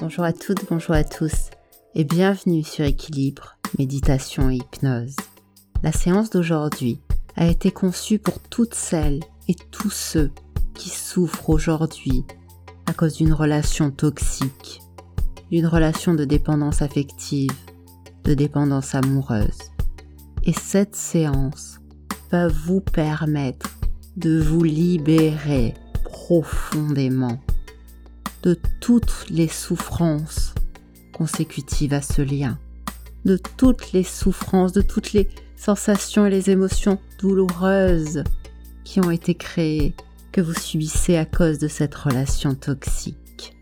Bonjour à toutes, bonjour à tous et bienvenue sur Équilibre, Méditation et Hypnose. La séance d'aujourd'hui a été conçue pour toutes celles et tous ceux qui souffrent aujourd'hui à cause d'une relation toxique, d'une relation de dépendance affective, de dépendance amoureuse. Et cette séance va vous permettre de vous libérer profondément de toutes les souffrances consécutives à ce lien, de toutes les souffrances, de toutes les sensations et les émotions douloureuses qui ont été créées, que vous subissez à cause de cette relation toxique.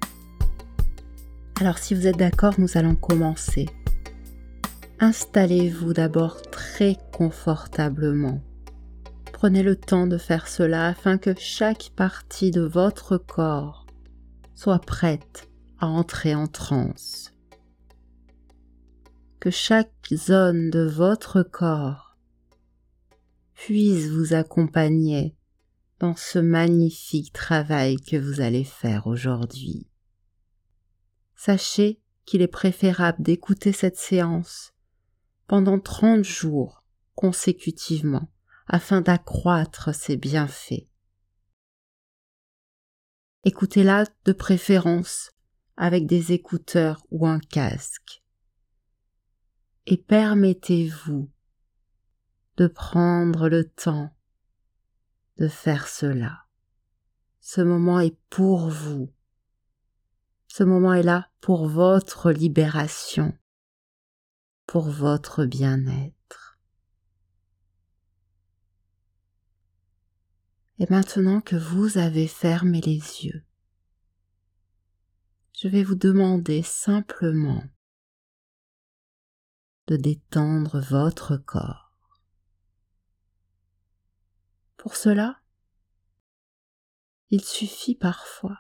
Alors si vous êtes d'accord, nous allons commencer. Installez-vous d'abord très confortablement. Prenez le temps de faire cela afin que chaque partie de votre corps soit prête à entrer en transe. Que chaque zone de votre corps puisse vous accompagner dans ce magnifique travail que vous allez faire aujourd'hui. Sachez qu'il est préférable d'écouter cette séance pendant 30 jours consécutivement afin d'accroître ses bienfaits Écoutez-la de préférence avec des écouteurs ou un casque. Et permettez-vous de prendre le temps de faire cela. Ce moment est pour vous. Ce moment est là pour votre libération, pour votre bien-être. Et maintenant que vous avez fermé les yeux, je vais vous demander simplement de détendre votre corps. Pour cela, il suffit parfois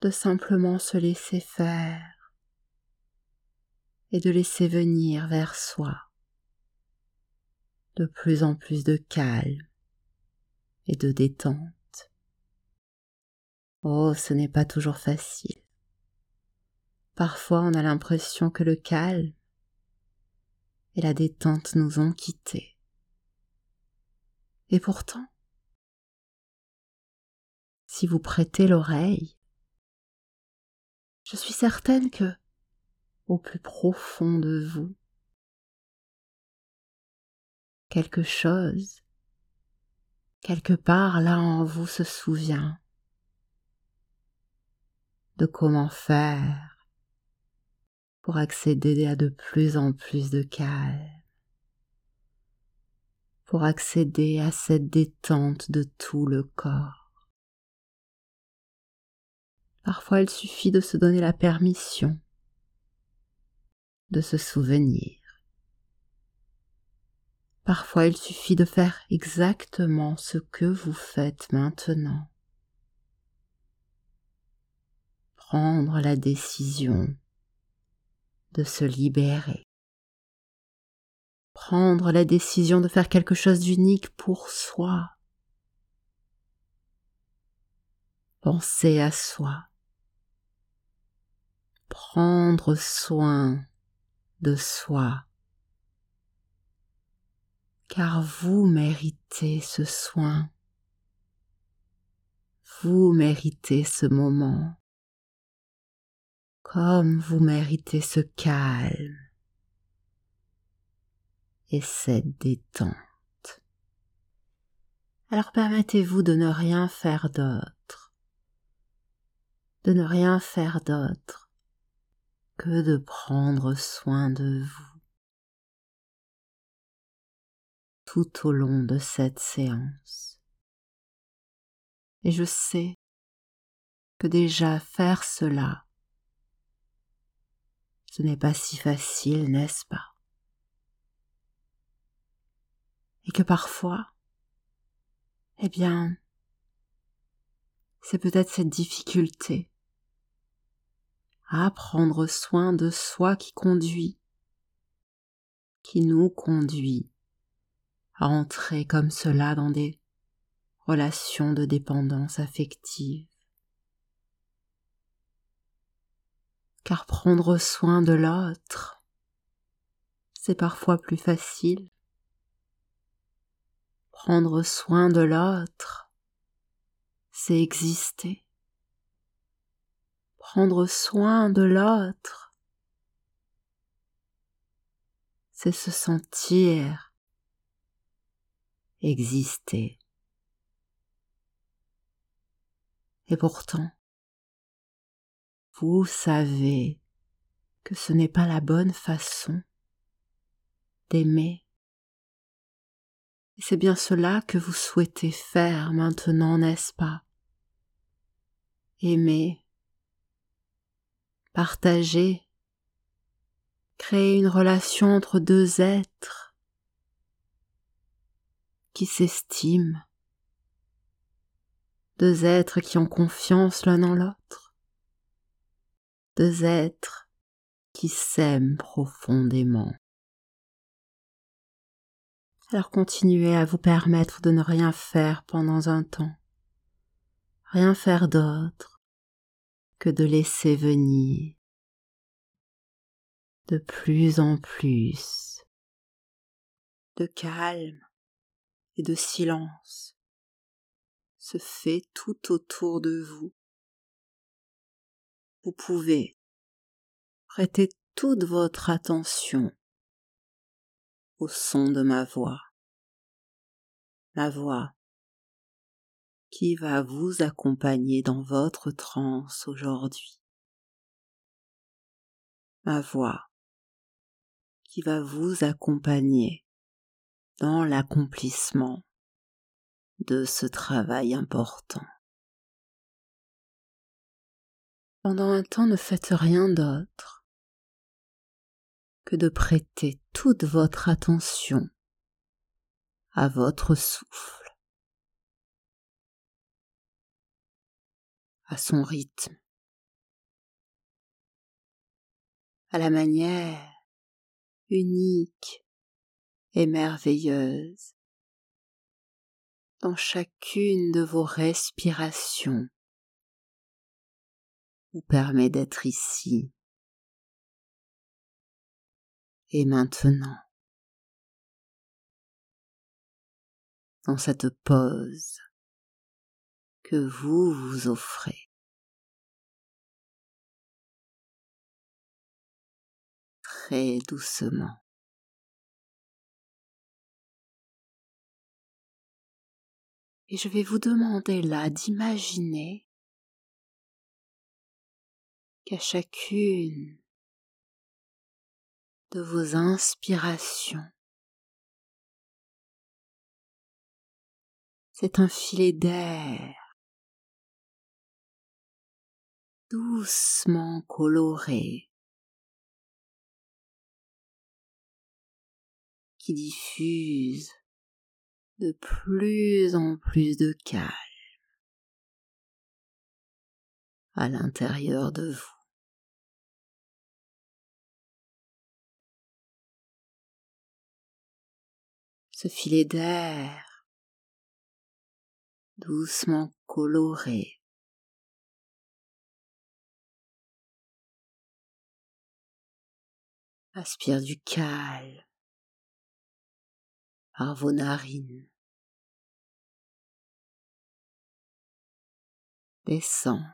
de simplement se laisser faire et de laisser venir vers soi de plus en plus de calme et de détente. Oh, ce n'est pas toujours facile. Parfois on a l'impression que le calme et la détente nous ont quittés. Et pourtant, si vous prêtez l'oreille, je suis certaine que, au plus profond de vous, quelque chose quelque part là en vous se souvient de comment faire pour accéder à de plus en plus de calme, pour accéder à cette détente de tout le corps. Parfois il suffit de se donner la permission de se souvenir Parfois il suffit de faire exactement ce que vous faites maintenant. Prendre la décision de se libérer. Prendre la décision de faire quelque chose d'unique pour soi. Penser à soi. Prendre soin de soi car vous méritez ce soin. Vous méritez ce moment, comme vous méritez ce calme et cette détente. Alors permettez-vous de ne rien faire d'autre, de ne rien faire d'autre que de prendre soin de vous. Tout au long de cette séance. Et je sais que déjà faire cela, ce n'est pas si facile, n'est-ce pas? Et que parfois, eh bien, c'est peut-être cette difficulté à prendre soin de soi qui conduit, qui nous conduit à entrer comme cela dans des relations de dépendance affective. car prendre soin de l'autre, c'est parfois plus facile. Prendre soin de l'autre, c'est exister. Prendre soin de l'autre, c'est se sentir exister. Et pourtant, vous savez que ce n'est pas la bonne façon d'aimer. Et c'est bien cela que vous souhaitez faire maintenant, n'est-ce pas? Aimer, partager, créer une relation entre deux êtres qui s'estiment, deux êtres qui ont confiance l'un en l'autre. Deux êtres qui s'aiment profondément. Alors continuez à vous permettre de ne rien faire pendant un temps, rien faire d'autre que de laisser venir de plus en plus de calme et de silence se fait tout autour de vous. Vous pouvez prêter toute votre attention au son de ma voix, ma voix qui va vous accompagner dans votre transe aujourd'hui, ma voix qui va vous accompagner dans l'accomplissement de ce travail important. Pendant un temps, ne faites rien d'autre que de prêter toute votre attention à votre souffle, à son rythme, à la manière unique et merveilleuse. Dans chacune de vos respirations. Vous permet d'être ici. Et maintenant. Dans cette pause. Que vous vous offrez. Très doucement. Et je vais vous demander là d'imaginer qu'à chacune de vos inspirations, c'est un filet d'air doucement coloré qui diffuse de plus en plus de calme à l'intérieur de vous. ce filet d'air doucement coloré. Aspire du calme par vos narines. Descend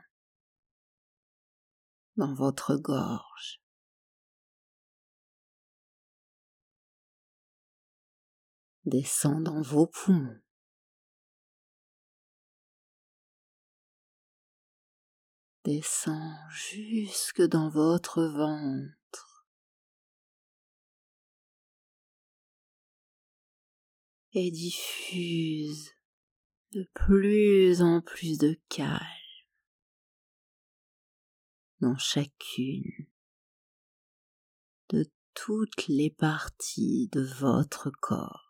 dans votre gorge. descend dans vos poumons. Descend jusque dans votre ventre. Et diffuse de plus en plus de calme dans chacune de toutes les parties de votre corps.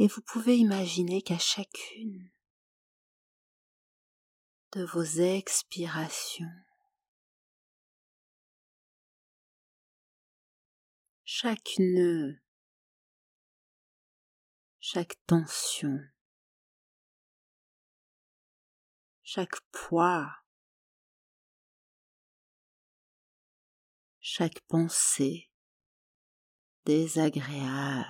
et vous pouvez imaginer qu'à chacune de vos expirations, chaque nœud chaque tension, chaque poids, chaque pensée désagréable.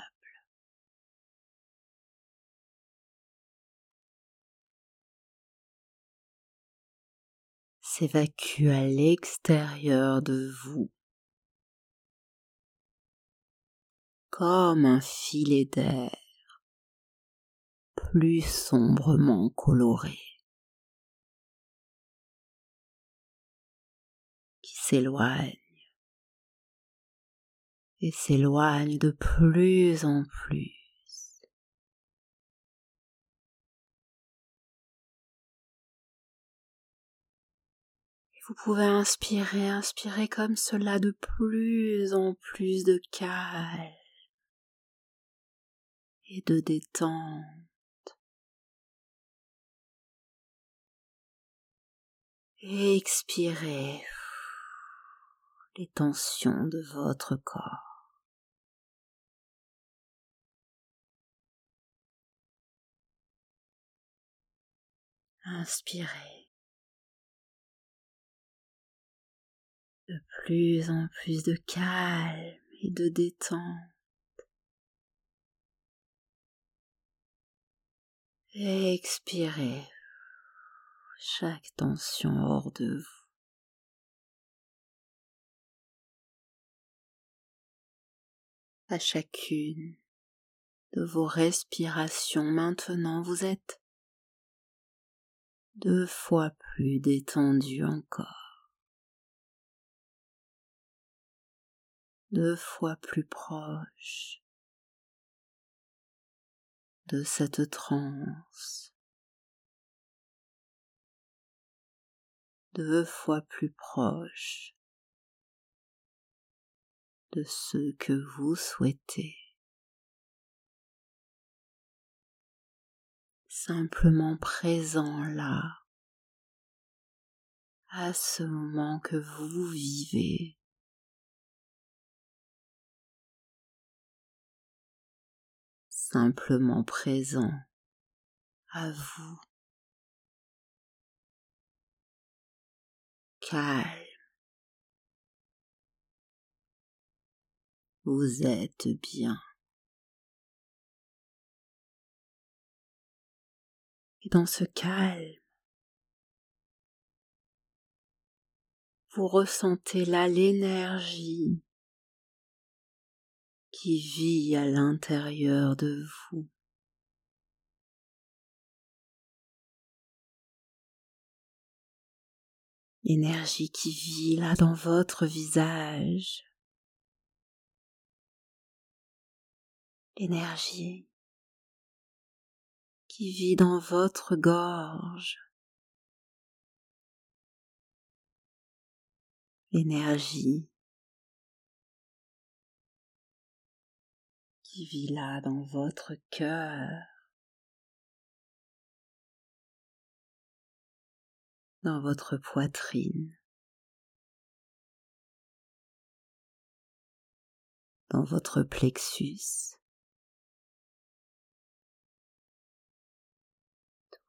s'évacue à l'extérieur de vous comme un filet d'air plus sombrement coloré qui s'éloigne et s'éloigne de plus en plus. vous pouvez inspirer, inspirer comme cela de plus en plus de calme et de détente. Expirez les tensions de votre corps. Inspirez. De plus en plus de calme et de détente. Expirez chaque tension hors de vous. À chacune de vos respirations maintenant, vous êtes deux fois plus détendu encore, deux fois plus proche de cette transe, deux fois plus proche de ce que vous souhaitez. Simplement présent là, à ce moment que vous vivez. simplement présent à vous, calme. Vous êtes bien. Et dans ce calme, vous ressentez là l'énergie qui vit à l'intérieur de vous. L'énergie qui vit là dans votre visage. L'énergie qui vit dans votre gorge. L'énergie qui vit là dans votre cœur. Dans votre poitrine, dans votre plexus.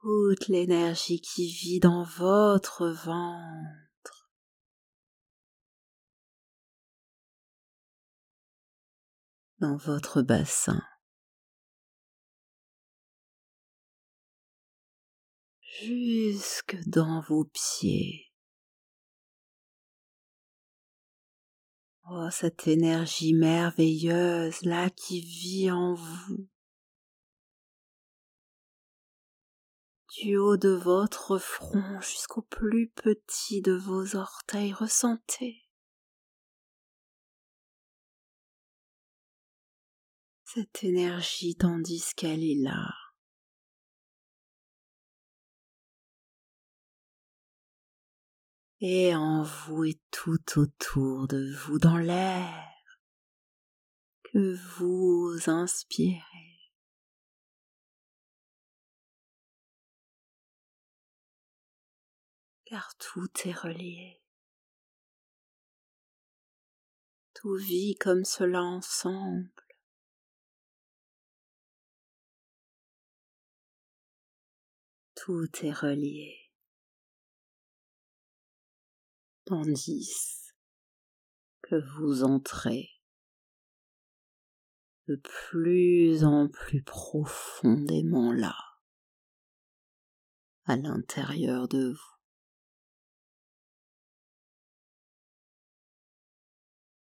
Toute l'énergie qui vit dans votre ventre. dans votre bassin. Jusque dans vos pieds. Oh, cette énergie merveilleuse là qui vit en vous. Du haut de votre front jusqu'au plus petit de vos orteils, ressentez cette énergie tandis qu'elle est là. et en vous et tout autour de vous dans l'air que vous inspirez. Car tout est relié. Tout vit comme cela ensemble. Tout est relié. Tandis que vous entrez de plus en plus profondément là, à l'intérieur de vous.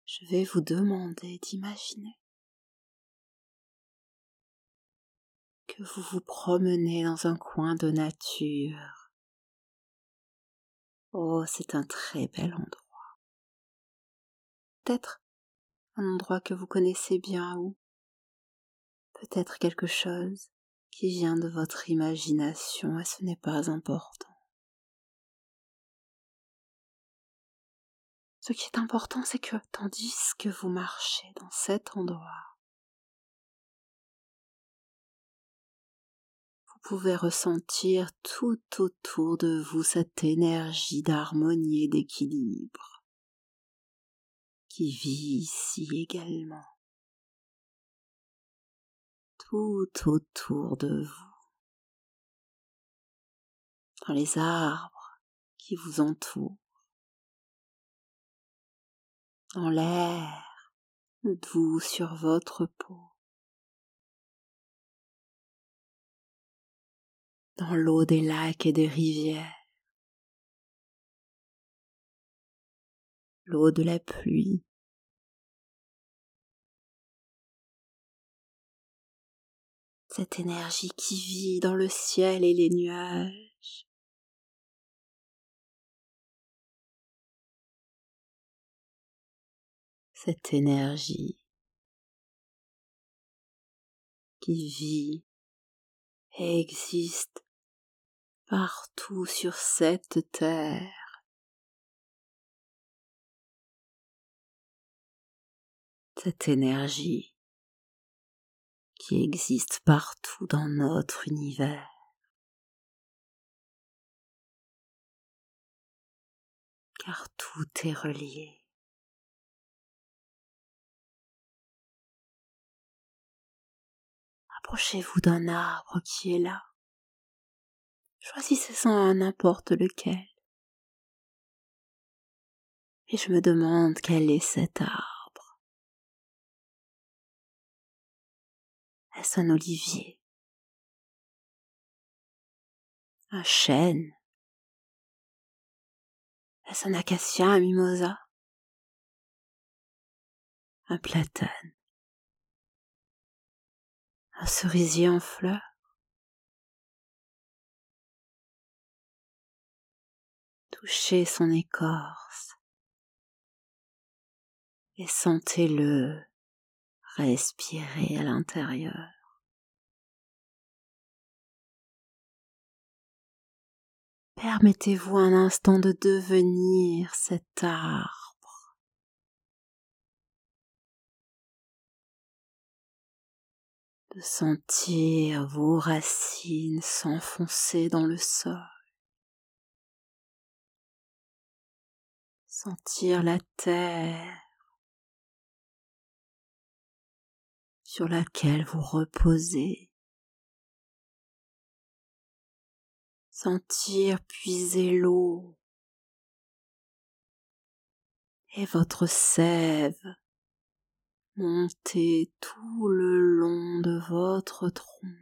Je vais vous demander d'imaginer que vous vous promenez dans un coin de nature. Oh, c'est un très bel endroit. Peut-être un endroit que vous connaissez bien ou peut-être quelque chose qui vient de votre imagination et ce n'est pas important. Ce qui est important, c'est que tandis que vous marchez dans cet endroit, pouvez ressentir tout autour de vous cette énergie d'harmonie et d'équilibre qui vit ici également, tout autour de vous, dans les arbres qui vous entourent, dans l'air doux sur votre peau, dans l'eau des lacs et des rivières, l'eau de la pluie, cette énergie qui vit dans le ciel et les nuages. Cette énergie qui vit et existe partout sur cette terre. Cette énergie qui existe partout dans notre univers. Car tout est relié. Approchez-vous d'un arbre qui est là. Choisissez-en n'importe lequel. Et je me demande quel est cet arbre. Est-ce un olivier? Un chêne? Est-ce un acacia, un mimosa? Un platane? Un cerisier en fleurs? Touchez son écorce et sentez-le Respirez à l'intérieur. Permettez-vous un instant de devenir cet arbre. De sentir vos racines s'enfoncer dans le sol. Sentir la terre sur laquelle vous reposez. Sentir puiser l'eau et votre sève monter tout le long de votre tronc.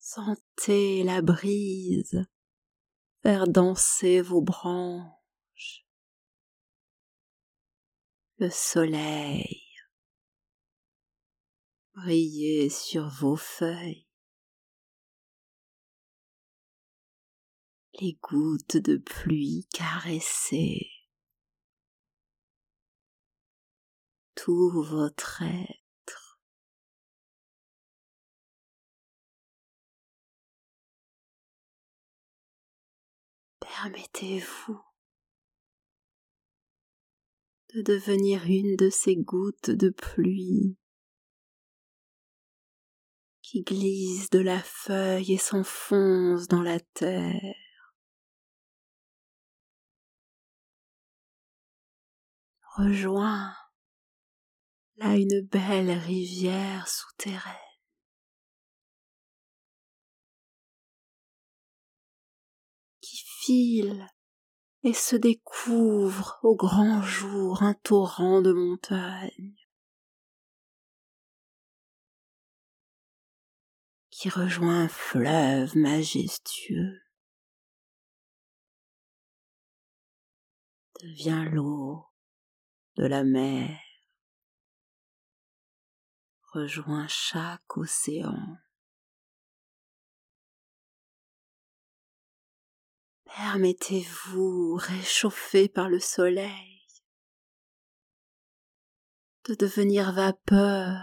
Sentez la brise faire danser vos branches. Le soleil. Briller sur vos feuilles, les gouttes de pluie caresser tout votre être. Permettez-vous de devenir une de ces gouttes de pluie qui glissent de la feuille et s'enfoncent dans la terre. Rejoins là une belle rivière souterraine et se découvre au grand jour un torrent de montagne qui rejoint un fleuve majestueux, devient l'eau de la mer, rejoint chaque océan. Permettez-vous, réchauffé par le soleil, de devenir vapeur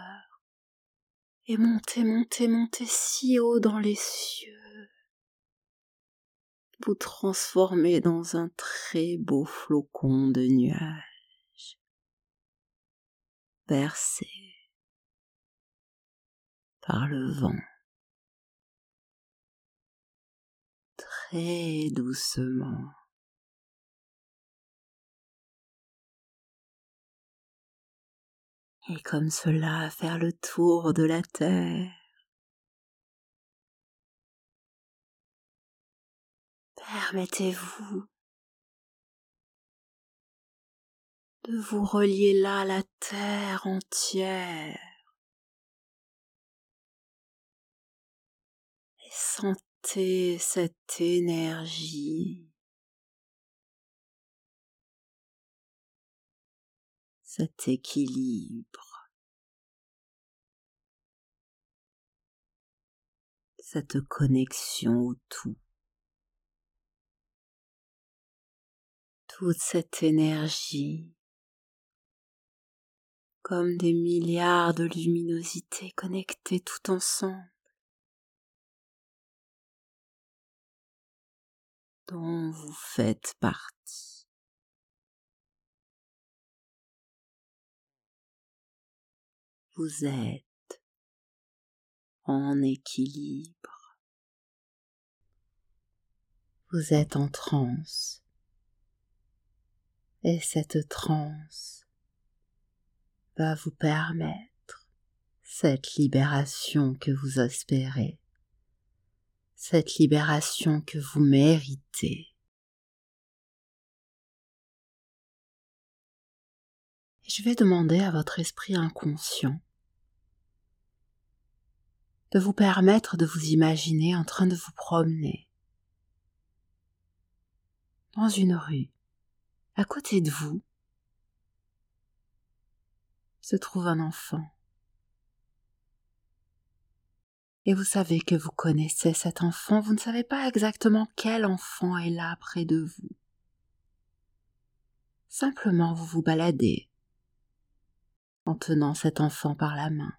et monter, monter, monter si haut dans les cieux, vous transformer dans un très beau flocon de nuages, bercé par le vent. Très doucement. Et comme cela faire le tour de la terre. Permettez-vous de vous relier là à la terre entière cette énergie, cet équilibre, cette connexion au tout. Toute cette énergie comme des milliards de luminosités connectées tout ensemble. Dont vous faites partie. Vous êtes en équilibre. Vous êtes en transe. Et cette transe va vous permettre cette libération que vous espérez cette libération que vous méritez. Et je vais demander à votre esprit inconscient de vous permettre de vous imaginer en train de vous promener dans une rue. À côté de vous se trouve un enfant. Et vous savez que vous connaissez cet enfant, vous ne savez pas exactement quel enfant est là près de vous. Simplement vous vous baladez en tenant cet enfant par la main.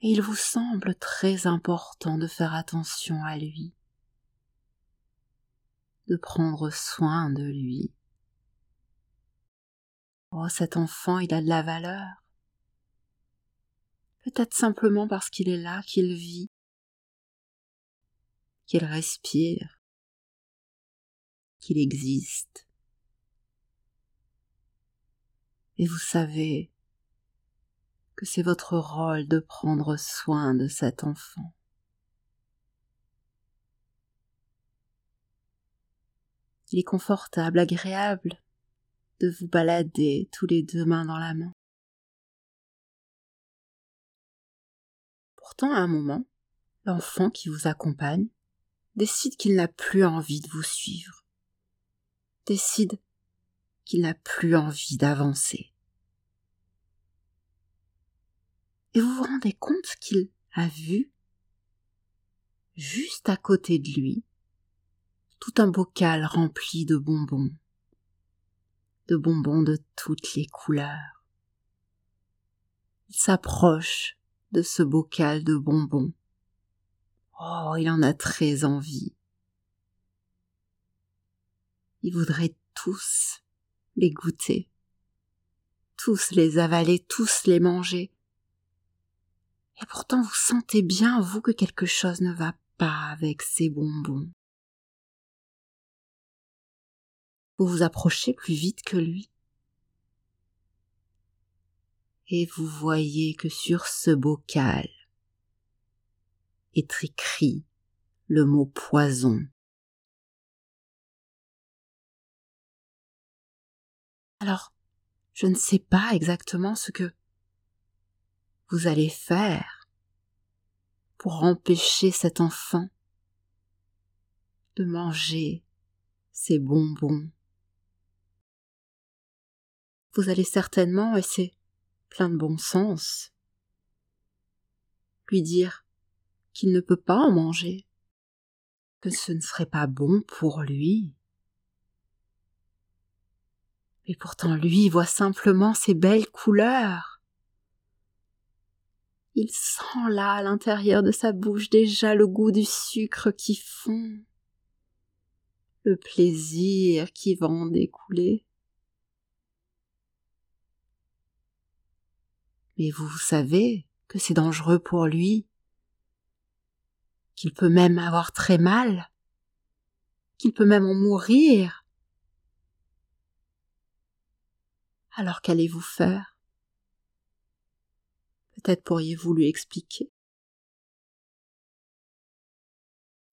Et il vous semble très important de faire attention à lui, de prendre soin de lui. Oh, cet enfant, il a de la valeur peut-être simplement parce qu'il est là, qu'il vit, qu'il respire, qu'il existe. Et vous savez que c'est votre rôle de prendre soin de cet enfant. Il est confortable, agréable de vous balader tous les deux mains dans la main. Pourtant, à un moment, l'enfant qui vous accompagne décide qu'il n'a plus envie de vous suivre, décide qu'il n'a plus envie d'avancer. Et vous vous rendez compte qu'il a vu, juste à côté de lui, tout un bocal rempli de bonbons, de bonbons de toutes les couleurs. Il s'approche de ce bocal de bonbons. Oh, il en a très envie. Il voudrait tous les goûter, tous les avaler, tous les manger. Et pourtant vous sentez bien, vous, que quelque chose ne va pas avec ces bonbons. Vous vous approchez plus vite que lui et vous voyez que sur ce bocal est écrit le mot poison. Alors, je ne sais pas exactement ce que vous allez faire pour empêcher cet enfant de manger ses bonbons. Vous allez certainement, c'est plein de bon sens, lui dire qu'il ne peut pas en manger, que ce ne serait pas bon pour lui. Et pourtant lui voit simplement ces belles couleurs. Il sent là à l'intérieur de sa bouche déjà le goût du sucre qui fond, le plaisir qui va en découler. Mais vous savez que c'est dangereux pour lui, qu'il peut même avoir très mal, qu'il peut même en mourir. Alors qu'allez-vous faire? Peut-être pourriez-vous lui expliquer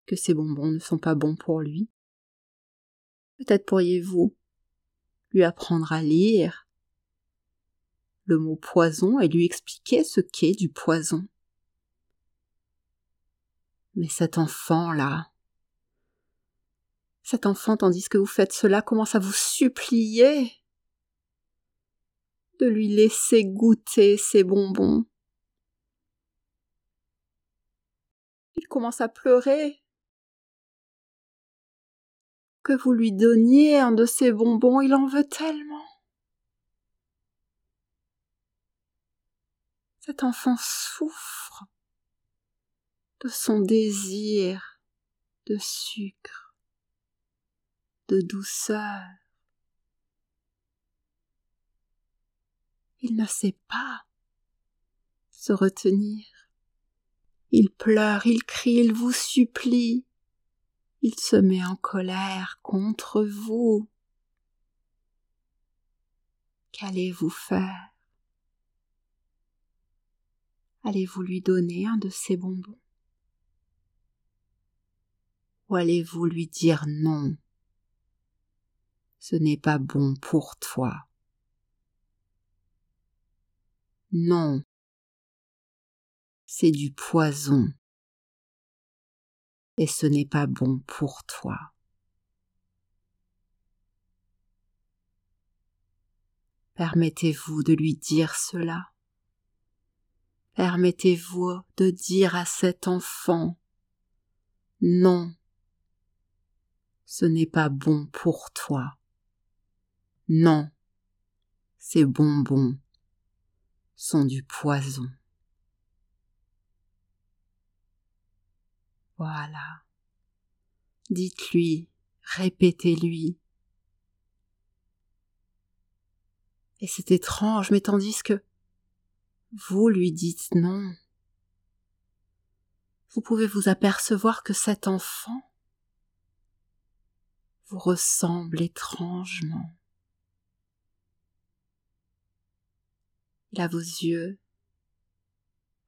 que ces bonbons ne sont pas bons pour lui. Peut-être pourriez-vous lui apprendre à lire le mot poison et lui expliquer ce qu'est du poison. Mais cet enfant-là, cet enfant, tandis que vous faites cela, commence à vous supplier de lui laisser goûter ses bonbons? Il commence à pleurer. Que vous lui donniez un de ces bonbons, il en veut tellement. Cet enfant souffre de son désir de sucre, de douceur. Il ne sait pas se retenir. Il pleure, il crie, il vous supplie. Il se met en colère contre vous. Qu'allez-vous faire? Allez-vous lui donner un de ces bonbons? Ou allez-vous lui dire non? Ce n'est pas bon pour toi. Non, c'est du poison. Et ce n'est pas bon pour toi. Permettez-vous de lui dire cela? Permettez-vous de dire à cet enfant Non, ce n'est pas bon pour toi. Non, ces bonbons sont du poison. Voilà. Dites-lui, répétez-lui. Et c'est étrange, mais tandis que vous lui dites non, vous pouvez vous apercevoir que cet enfant vous ressemble étrangement. Il a vos yeux,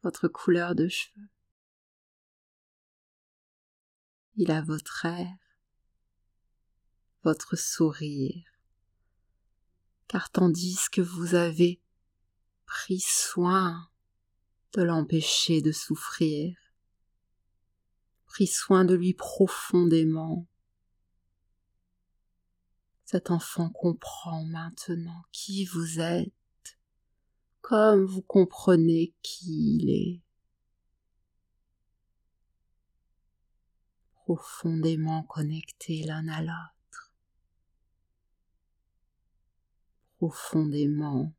votre couleur de cheveux. Il a votre air, votre sourire. Car tandis que vous avez pris soin de l'empêcher de souffrir, pris soin de lui profondément, cet enfant comprend maintenant qui vous êtes comme vous comprenez qui il est. Profondément connectés l'un à l'autre. Profondément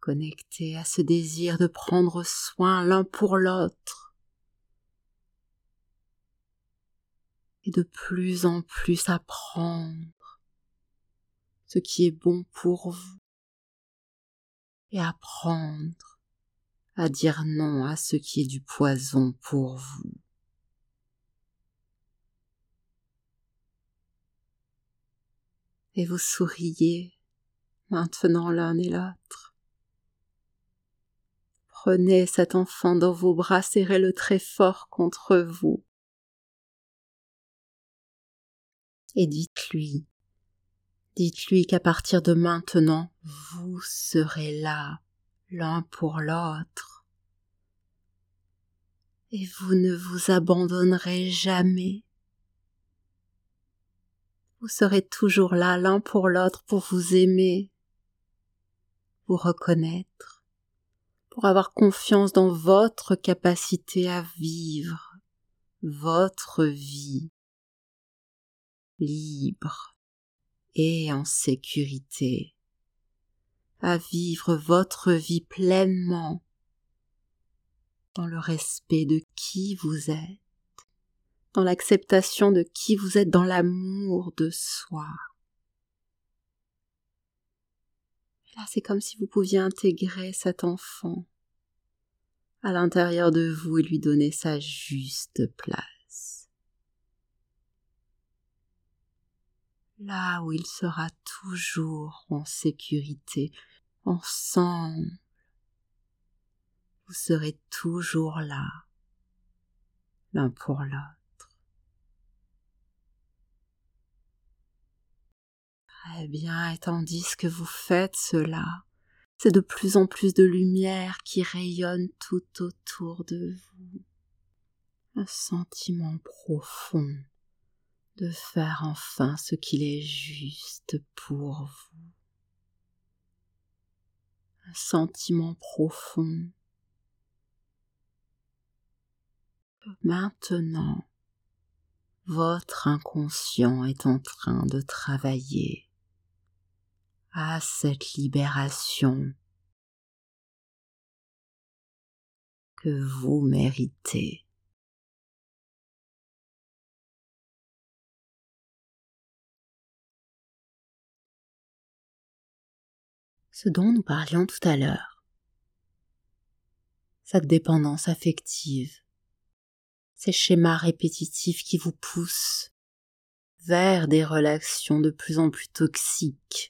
connectés à ce désir de prendre soin l'un pour l'autre. Et de plus en plus apprendre ce qui est bon pour vous et apprendre à dire non à ce qui est du poison pour vous. Et vous souriez maintenant l'un et l'autre. Prenez cet enfant dans vos bras, serrez-le très fort contre vous. Et dites-lui, dites-lui qu'à partir de maintenant, vous serez là, l'un pour l'autre. Et vous ne vous abandonnerez jamais. Vous serez toujours là l'un pour l'autre pour vous aimer, vous reconnaître pour avoir confiance dans votre capacité à vivre votre vie libre et en sécurité, à vivre votre vie pleinement dans le respect de qui vous êtes, dans l'acceptation de qui vous êtes, dans l'amour de soi. là, c'est comme si vous pouviez intégrer cet enfant à l'intérieur de vous et lui donner sa juste place. Là où il sera toujours en sécurité, ensemble, vous serez toujours là, l'un pour l'autre. Très bien, et tandis que vous faites cela, c'est de plus en plus de lumière qui rayonne tout autour de vous. Un sentiment profond de faire enfin ce qu'il est juste pour vous. Un sentiment profond maintenant votre inconscient est en train de travailler à cette libération que vous méritez. Ce dont nous parlions tout à l'heure, cette dépendance affective, ces schémas répétitifs qui vous poussent vers des relations de plus en plus toxiques,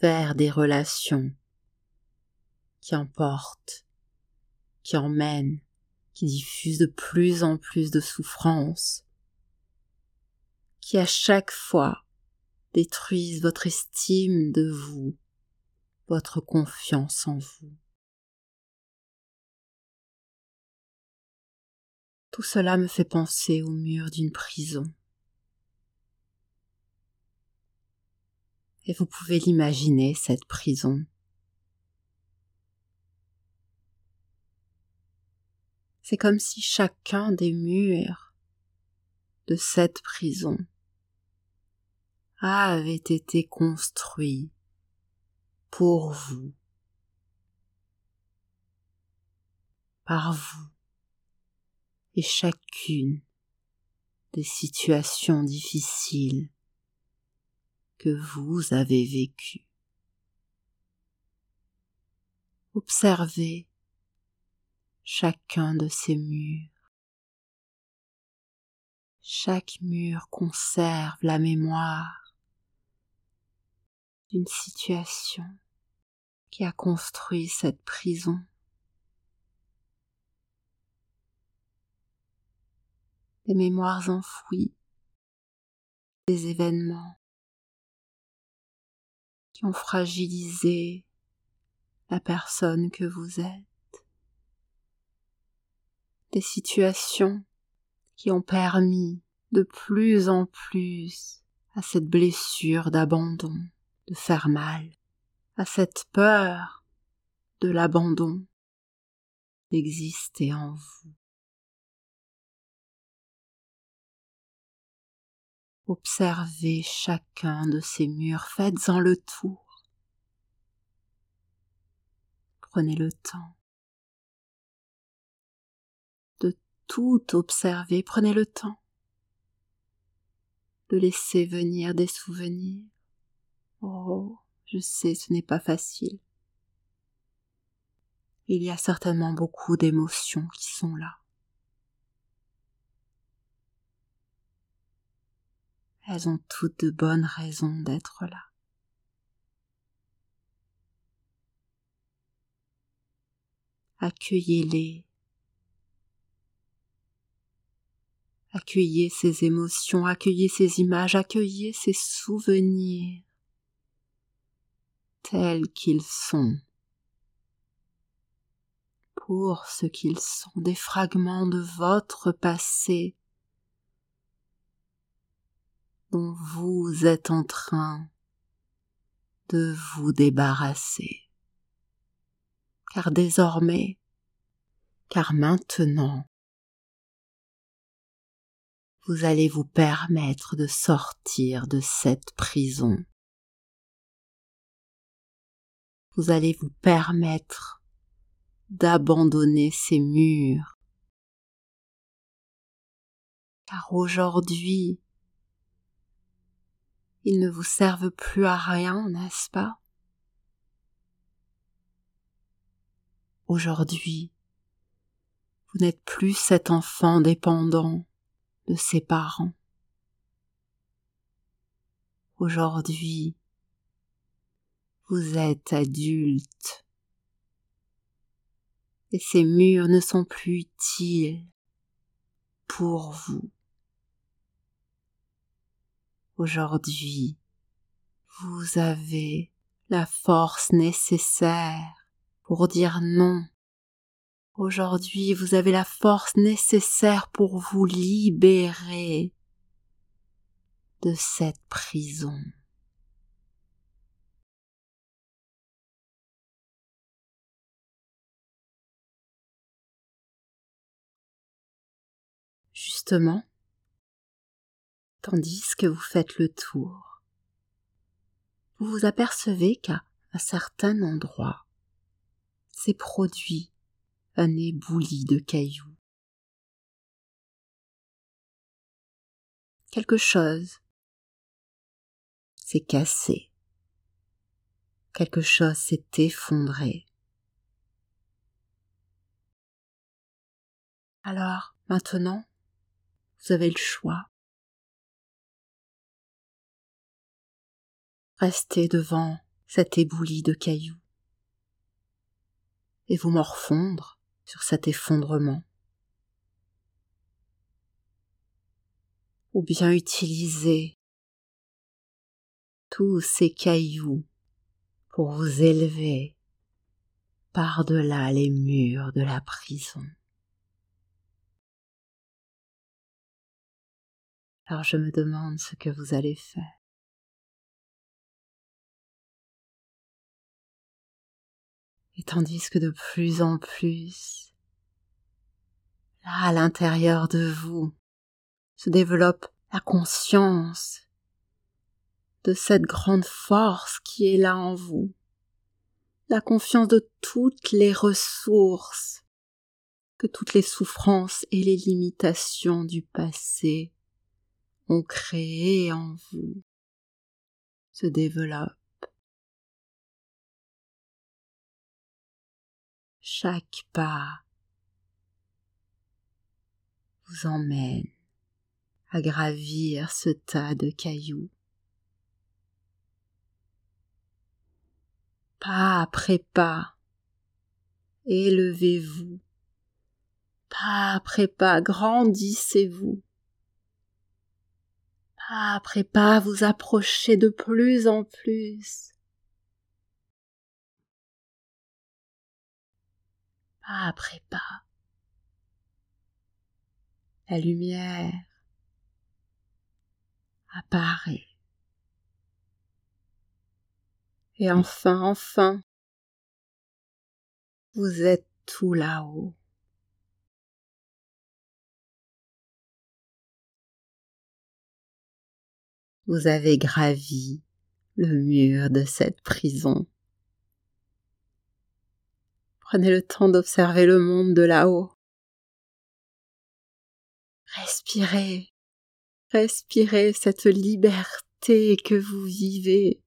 vers des relations qui emportent, qui emmènent, qui diffusent de plus en plus de souffrances, qui à chaque fois détruisent votre estime de vous, votre confiance en vous. Tout cela me fait penser au mur d'une prison. Et vous pouvez l'imaginer, cette prison. C'est comme si chacun des murs de cette prison avait été construit pour vous, par vous, et chacune des situations difficiles que vous avez vécu. Observez chacun de ces murs. Chaque mur conserve la mémoire d'une situation qui a construit cette prison. Des mémoires enfouies, des événements ont fragilisé la personne que vous êtes, des situations qui ont permis de plus en plus à cette blessure d'abandon de faire mal, à cette peur de l'abandon d'exister en vous. Observez chacun de ces murs, faites-en le tour. Prenez le temps de tout observer, prenez le temps de laisser venir des souvenirs. Oh, je sais, ce n'est pas facile. Il y a certainement beaucoup d'émotions qui sont là. Elles ont toutes de bonnes raisons d'être là. Accueillez-les. Accueillez ces émotions, accueillez ces images, accueillez ces souvenirs tels qu'ils sont, pour ce qu'ils sont des fragments de votre passé dont vous êtes en train de vous débarrasser. Car désormais, car maintenant, vous allez vous permettre de sortir de cette prison. Vous allez vous permettre d'abandonner ces murs. Car aujourd'hui, ils ne vous servent plus à rien, n'est-ce pas? Aujourd'hui, vous n'êtes plus cet enfant dépendant de ses parents. Aujourd'hui, vous êtes adulte et ces murs ne sont plus utiles pour vous. Aujourd'hui, vous avez la force nécessaire pour dire non Aujourd'hui, vous avez la force nécessaire pour vous libérer de cette prison. Justement, tandis que vous faites le tour, vous vous apercevez qu'à un certain endroit, ces produits un éboulis de cailloux. Quelque chose s'est cassé. Quelque chose s'est effondré. Alors, maintenant, vous avez le choix. Restez devant cet éboulis de cailloux et vous morfondre sur cet effondrement. Ou bien utiliser tous ces cailloux pour vous élever par-delà les murs de la prison. Alors je me demande ce que vous allez faire. Et tandis que de plus en plus, là à l'intérieur de vous, se développe la conscience de cette grande force qui est là en vous, la confiance de toutes les ressources que toutes les souffrances et les limitations du passé ont créées en vous se développe. Chaque pas vous emmène à gravir ce tas de cailloux. Pas après pas, élevez-vous. Pas après pas, grandissez-vous. Pas après pas, vous approchez de plus en plus pas après pas. La lumière apparaît. Et enfin, enfin, vous êtes tout là-haut. Vous avez gravi le mur de cette prison. Prenez le temps d'observer le monde de là-haut. Respirez, respirez cette liberté que vous vivez.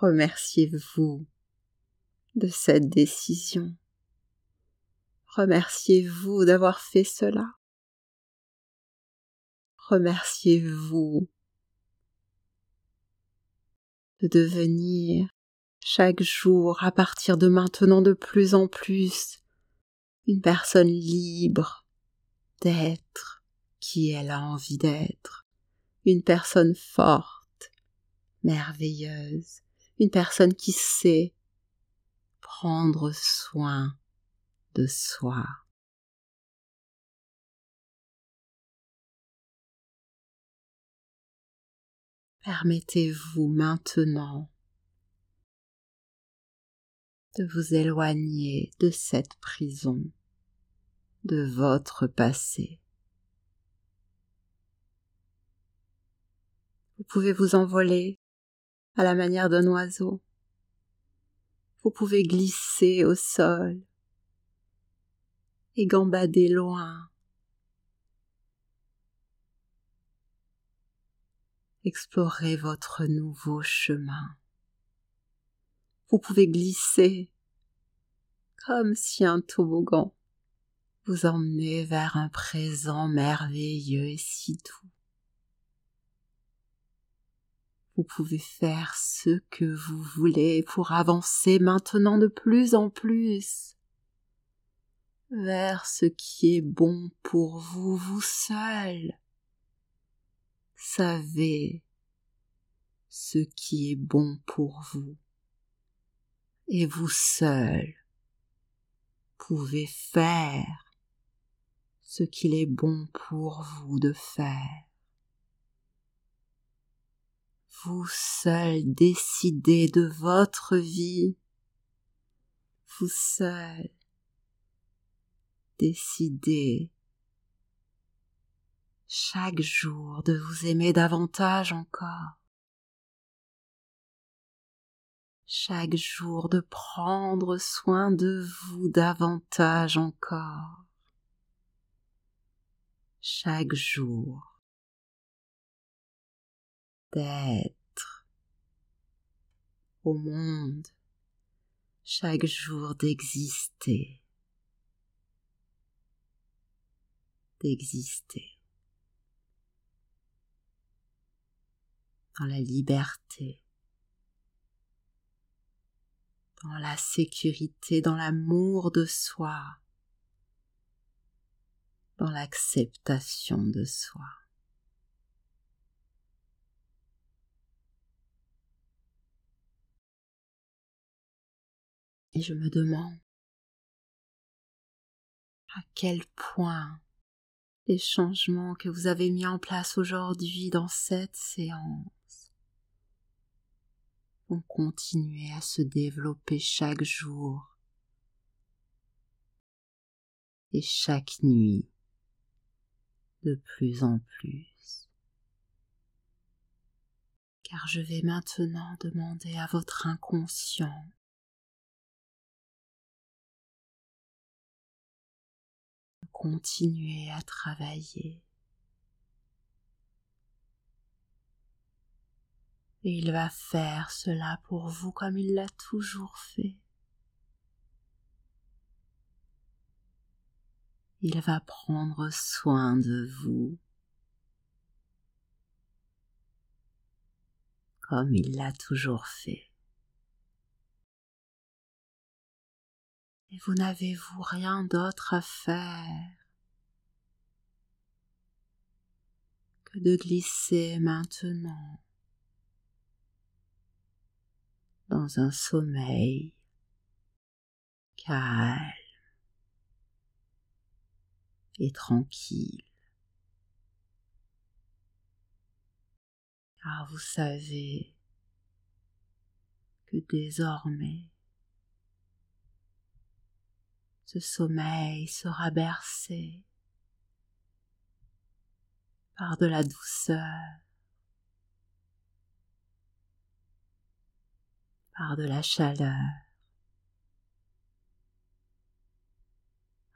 Remerciez-vous de cette décision. Remerciez-vous d'avoir fait cela. Remerciez-vous de devenir chaque jour à partir de maintenant de plus en plus une personne libre d'être qui elle a envie d'être, une personne forte, merveilleuse, une personne qui sait prendre soin de soi. Permettez-vous maintenant de vous éloigner de cette prison, de votre passé. Vous pouvez vous envoler à la manière d'un oiseau. Vous pouvez glisser au sol et gambader loin. Explorez votre nouveau chemin vous pouvez glisser comme si un toboggan vous emmenait vers un présent merveilleux et si doux. Vous pouvez faire ce que vous voulez pour avancer maintenant de plus en plus vers ce qui est bon pour vous, vous seul. Savez ce qui est bon pour vous et vous seul pouvez faire ce qu'il est bon pour vous de faire. Vous seul décidez de votre vie. Vous seul décidez chaque jour de vous aimer davantage encore. chaque jour de prendre soin de vous davantage encore. Chaque jour d'être au monde, chaque jour d'exister, d'exister dans la liberté dans la sécurité, dans l'amour de soi, dans l'acceptation de soi. Et je me demande à quel point les changements que vous avez mis en place aujourd'hui dans cette séance continuer à se développer chaque jour et chaque nuit de plus en plus. Car je vais maintenant demander à votre inconscient de continuer à travailler et il va faire cela pour vous comme il l'a toujours fait. Il va prendre soin de vous comme il l'a toujours fait. Et vous n'avez-vous rien d'autre à faire que de glisser maintenant dans un sommeil calme et tranquille. Car vous savez que désormais ce sommeil sera bercé par de la douceur par de la chaleur,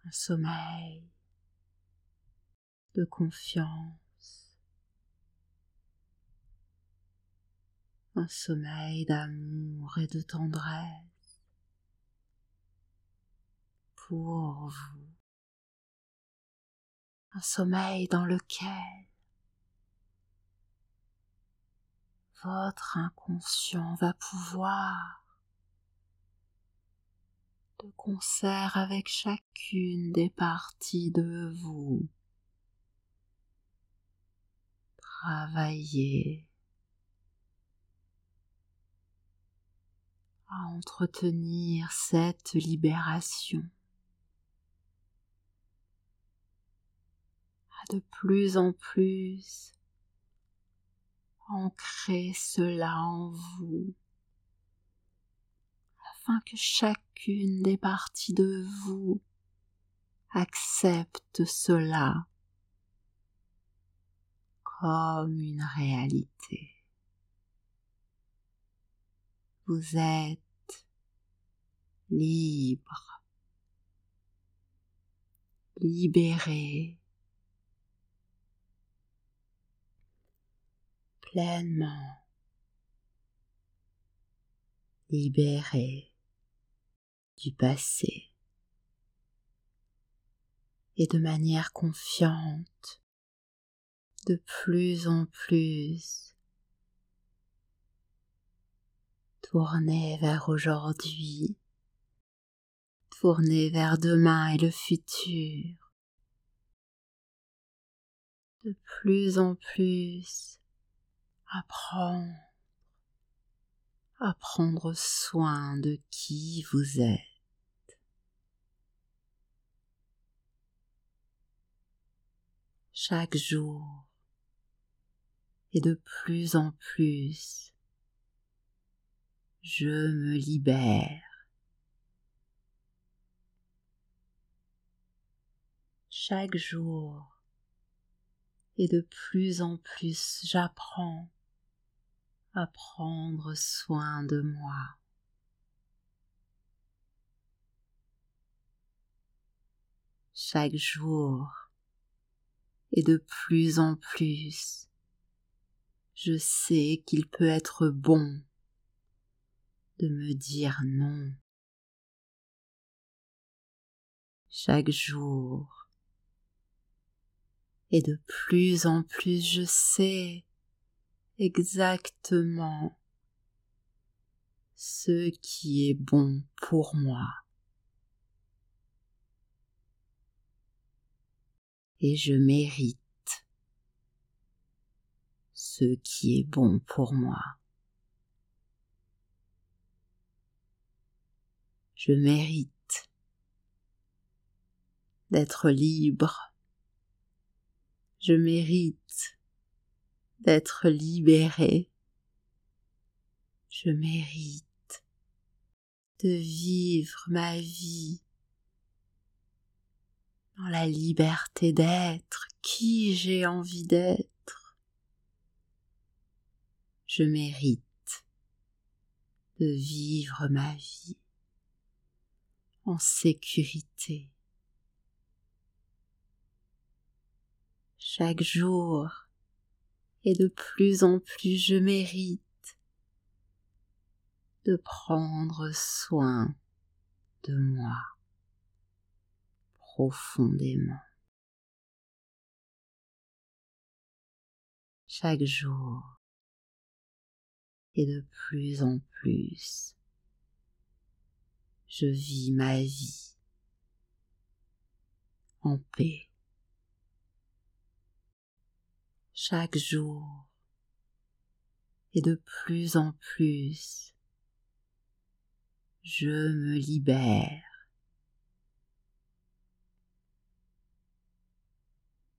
un sommeil de confiance, un sommeil d'amour et de tendresse pour vous, un sommeil dans lequel votre inconscient va pouvoir de concert avec chacune des parties de vous. Travaillez à entretenir cette libération, à de plus en plus ancrer cela en vous afin que chacune des parties de vous accepte cela comme une réalité. Vous êtes libre, libéré, pleinement libéré du passé et de manière confiante de plus en plus tournez vers aujourd'hui, tournez vers demain et le futur, de plus en plus apprendre. À prendre soin de qui vous êtes. Chaque jour. Et de plus en plus, je me libère. Chaque jour. Et de plus en plus j'apprends prendre soin de moi. Chaque jour et de plus en plus, je sais qu'il peut être bon de me dire non. Chaque jour et de plus en plus je sais exactement ce qui est bon pour moi. Et je mérite ce qui est bon pour moi. Je mérite d'être libre. Je mérite d'être libéré. Je mérite de vivre ma vie dans la liberté d'être qui j'ai envie d'être. Je mérite de vivre ma vie en sécurité. Chaque jour, et de plus en plus je mérite de prendre soin de moi profondément. Chaque jour et de plus en plus, je vis ma vie en paix. Chaque jour et de plus en plus je me libère.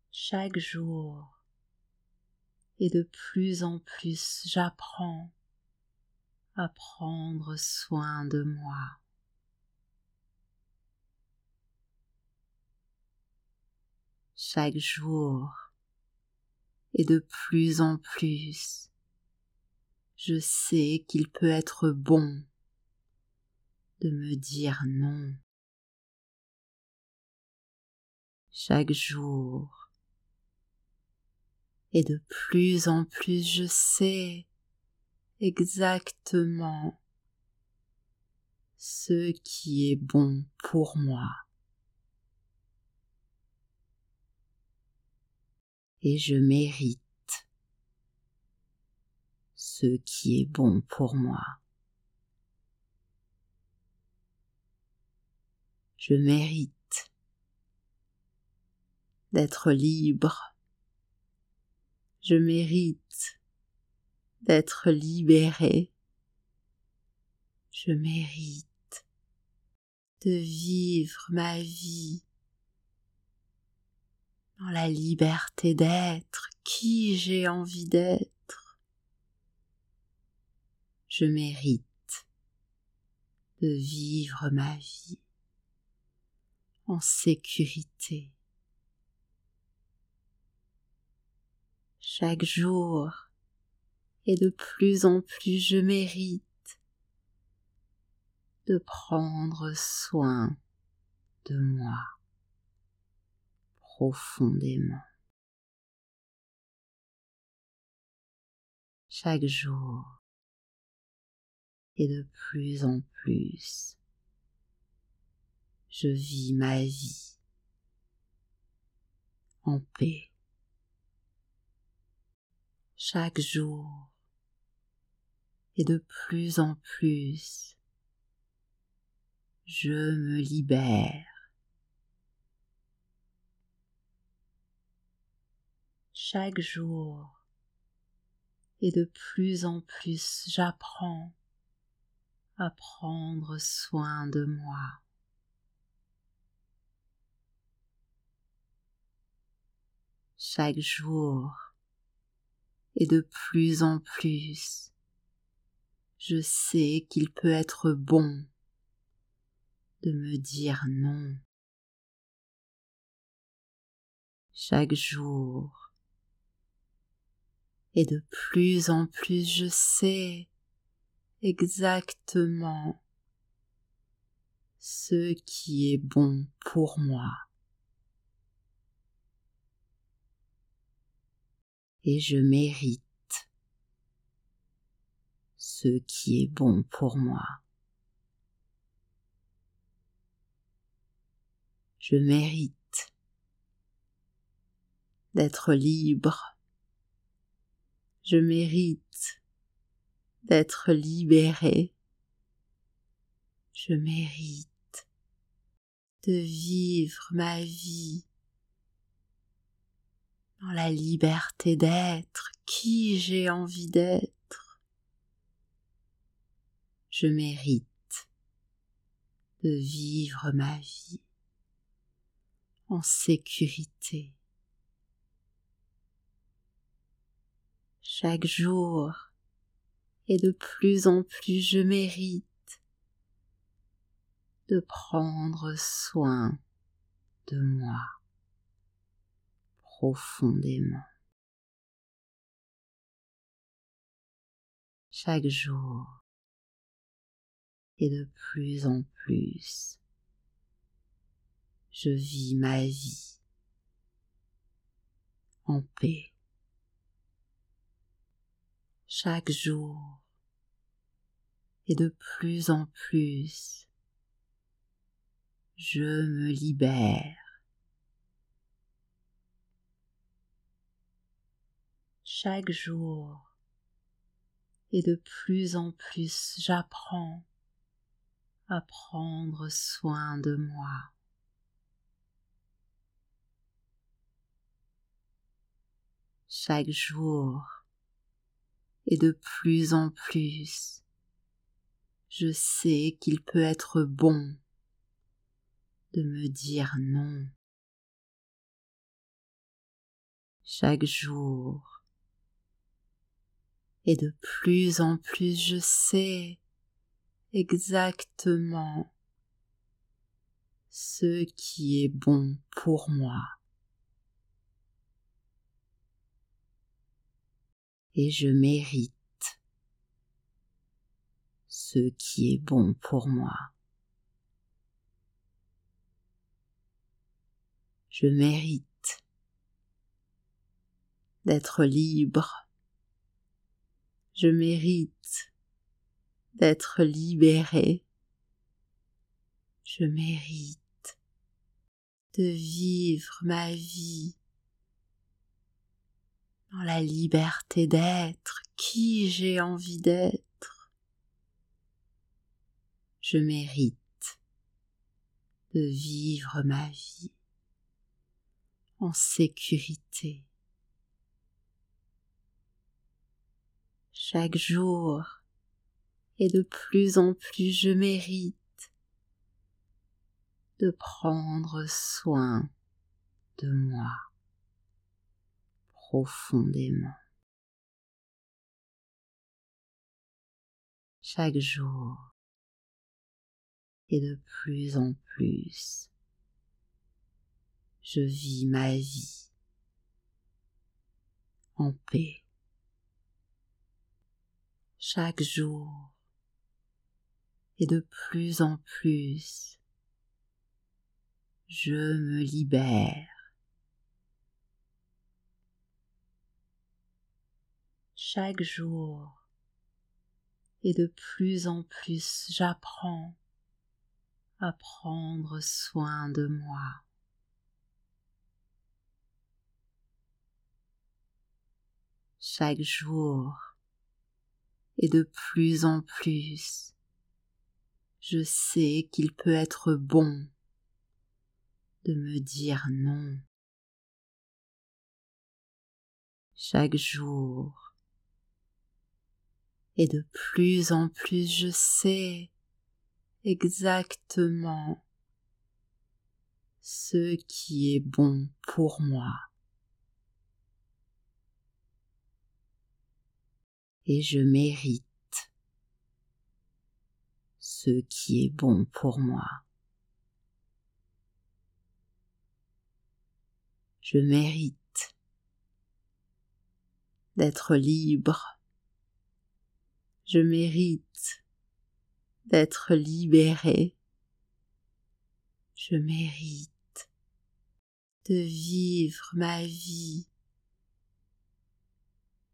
Chaque jour et de plus en plus j'apprends à prendre soin de moi. Chaque jour et de plus en plus, je sais qu'il peut être bon de me dire non. Chaque jour, et de plus en plus je sais exactement ce qui est bon pour moi. Et je mérite ce qui est bon pour moi. Je mérite d'être libre. Je mérite d'être libéré. Je mérite de vivre ma vie dans la liberté d'être qui j'ai envie d'être. Je mérite de vivre ma vie en sécurité. Chaque jour, et de plus en plus je mérite de prendre soin de moi Chaque jour, et de plus en plus, je vis ma vie en paix. Chaque jour, et de plus en plus, je me libère. Chaque jour, et de plus en plus, j'apprends à prendre soin de moi. Chaque jour, et de plus en plus, je sais qu'il peut être bon de me dire non. Chaque jour, et de plus en plus je sais exactement ce qui est bon pour moi. Et je mérite ce qui est bon pour moi. Je mérite d'être libre. Je mérite d'être libéré. Je mérite de vivre ma vie dans la liberté d'être qui j'ai envie d'être je mérite de vivre ma vie en sécurité. Chaque jour, et de plus en plus je mérite de prendre soin de moi profondément. Chaque jour, et de plus en plus, je vis ma vie en paix. Chaque jour, et de plus en plus, je me libère. Chaque jour, et de plus en plus, j'apprends à prendre soin de moi. Chaque jour, et de plus en plus, je sais qu'il peut être bon de me dire non. Chaque jour, et de plus en plus je sais exactement ce qui est bon pour moi. Et je mérite ce qui est bon pour moi. Je mérite d'être libre. Je mérite d'être libéré. Je mérite de vivre ma vie dans la liberté d'être qui j'ai envie d'être. Je mérite de vivre ma vie en sécurité. Chaque jour, et de plus en plus je mérite de prendre soin de moi profondément. Chaque jour et de plus en plus, je vis ma vie en paix. Chaque jour et de plus en plus, je me libère. Chaque jour et de plus en plus, j'apprends à prendre soin de moi. Chaque jour et de plus en plus, je sais qu'il peut être bon de me dire non. Chaque jour, et de plus en plus je sais exactement ce qui est bon pour moi. Et je mérite ce qui est bon pour moi. Je mérite d'être libre. Je mérite d'être libéré. Je mérite de vivre ma vie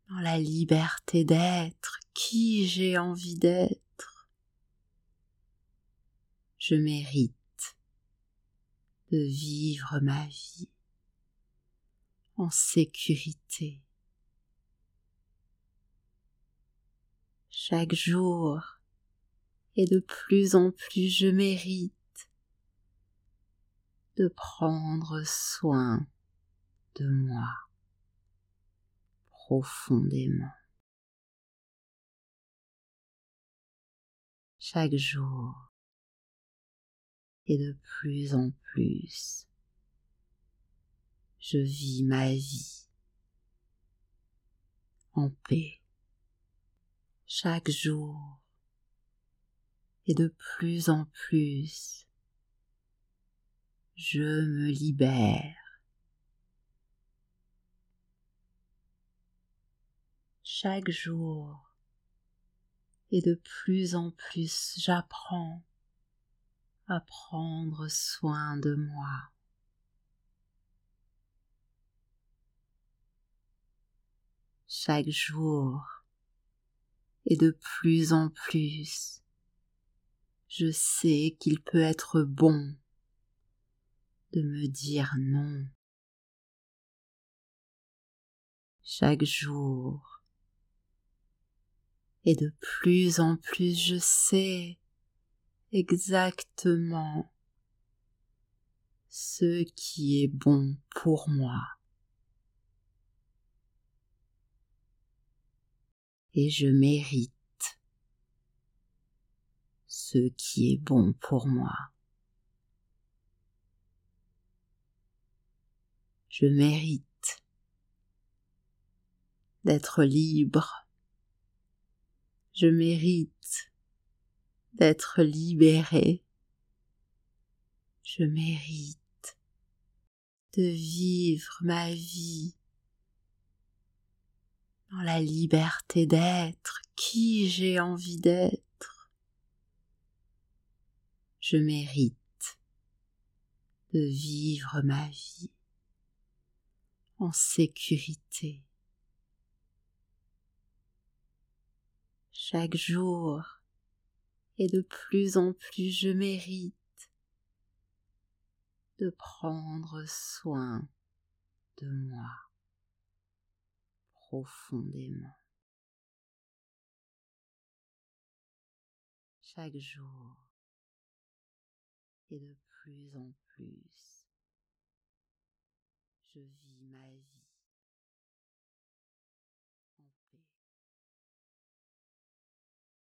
dans la liberté d'être qui j'ai envie d'être je mérite de vivre ma vie en sécurité. Chaque jour. Et de plus en plus je mérite de prendre soin de moi profondément. Chaque jour. Et de plus en plus, je vis ma vie en paix chaque jour et de plus en plus, je me libère. Chaque jour et de plus en plus, j'apprends à prendre soin de moi. Chaque jour et de plus en plus, je sais qu'il peut être bon de me dire non. Chaque jour et de plus en plus je sais exactement ce qui est bon pour moi. Et je mérite ce qui est bon pour moi. Je mérite d'être libre. Je mérite d'être libéré. Je mérite de vivre ma vie dans la liberté d'être qui j'ai envie d'être. Je mérite de vivre ma vie en sécurité. Chaque jour, et de plus en plus je mérite de prendre soin de moi profondément. Chaque jour et de plus en plus. Je vis ma vie